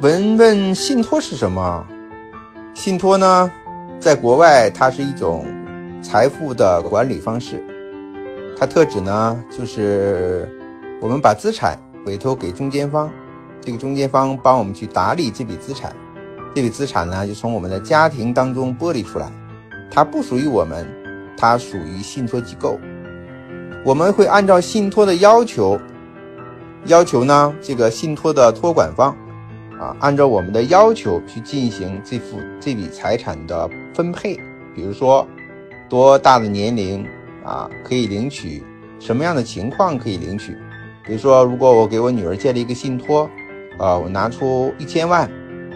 文问信托是什么？信托呢，在国外它是一种财富的管理方式，它特指呢就是我们把资产委托给中间方，这个中间方帮我们去打理这笔资产，这笔资产呢就从我们的家庭当中剥离出来，它不属于我们，它属于信托机构，我们会按照信托的要求，要求呢这个信托的托管方。啊，按照我们的要求去进行这幅这笔财产的分配，比如说多大的年龄啊可以领取，什么样的情况可以领取？比如说，如果我给我女儿建立一个信托，啊，我拿出一千万，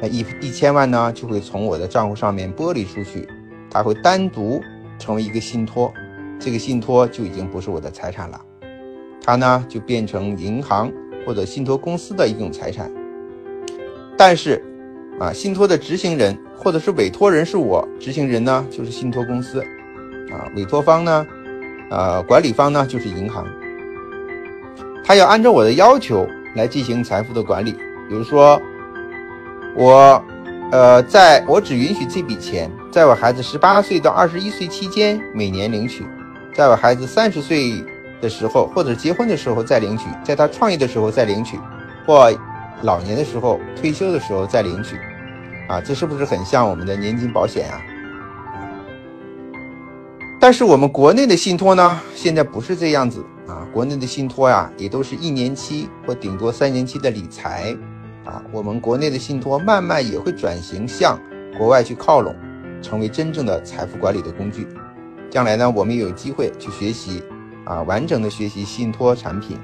那一一千万呢就会从我的账户上面剥离出去，它会单独成为一个信托，这个信托就已经不是我的财产了，它呢就变成银行或者信托公司的一种财产。但是，啊，信托的执行人或者是委托人是我，执行人呢就是信托公司，啊，委托方呢，呃，管理方呢就是银行。他要按照我的要求来进行财富的管理。比如说，我，呃，在我只允许这笔钱在我孩子十八岁到二十一岁期间每年领取，在我孩子三十岁的时候或者结婚的时候再领取，在他创业的时候再领取，或。老年的时候，退休的时候再领取，啊，这是不是很像我们的年金保险啊？但是我们国内的信托呢，现在不是这样子啊，国内的信托呀，也都是一年期或顶多三年期的理财，啊，我们国内的信托慢慢也会转型向国外去靠拢，成为真正的财富管理的工具。将来呢，我们有机会去学习，啊，完整的学习信托产品。